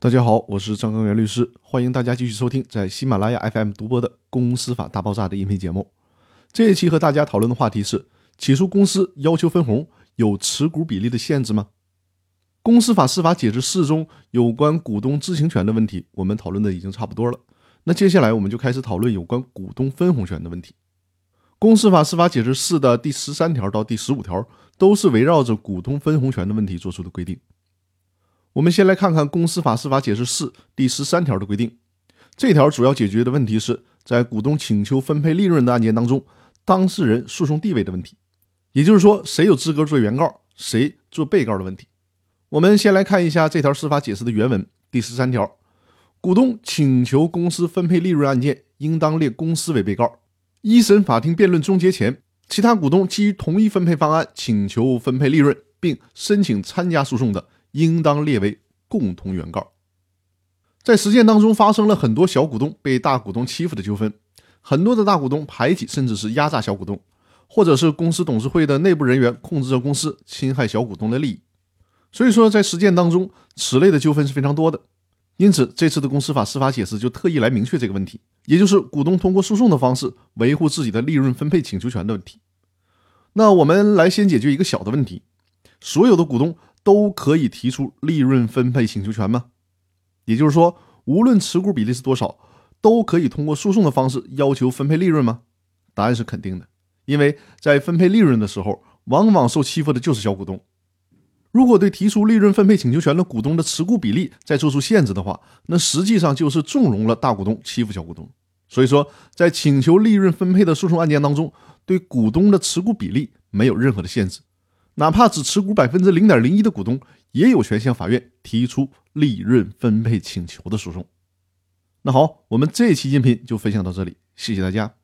大家好，我是张刚元律师，欢迎大家继续收听在喜马拉雅 FM 独播的《公司法大爆炸》的音频节目。这一期和大家讨论的话题是：起诉公司要求分红有持股比例的限制吗？公司法司法解释四中有关股东知情权的问题，我们讨论的已经差不多了。那接下来我们就开始讨论有关股东分红权的问题。公司法司法解释四的第十三条到第十五条都是围绕着股东分红权的问题做出的规定。我们先来看看《公司法司法解释四》第十三条的规定。这条主要解决的问题是在股东请求分配利润的案件当中，当事人诉讼地位的问题，也就是说，谁有资格做原告，谁做被告的问题。我们先来看一下这条司法解释的原文。第十三条，股东请求公司分配利润案件，应当列公司为被告。一审法庭辩论终结前，其他股东基于同一分配方案请求分配利润，并申请参加诉讼的。应当列为共同原告。在实践当中，发生了很多小股东被大股东欺负的纠纷，很多的大股东排挤甚至是压榨小股东，或者是公司董事会的内部人员控制着公司，侵害小股东的利益。所以说，在实践当中，此类的纠纷是非常多的。因此，这次的公司法司法解释就特意来明确这个问题，也就是股东通过诉讼的方式维护自己的利润分配请求权的问题。那我们来先解决一个小的问题：所有的股东。都可以提出利润分配请求权吗？也就是说，无论持股比例是多少，都可以通过诉讼的方式要求分配利润吗？答案是肯定的，因为在分配利润的时候，往往受欺负的就是小股东。如果对提出利润分配请求权的股东的持股比例再做出限制的话，那实际上就是纵容了大股东欺负小股东。所以说，在请求利润分配的诉讼案件当中，对股东的持股比例没有任何的限制。哪怕只持股百分之零点零一的股东，也有权向法院提出利润分配请求的诉讼。那好，我们这期音频就分享到这里，谢谢大家。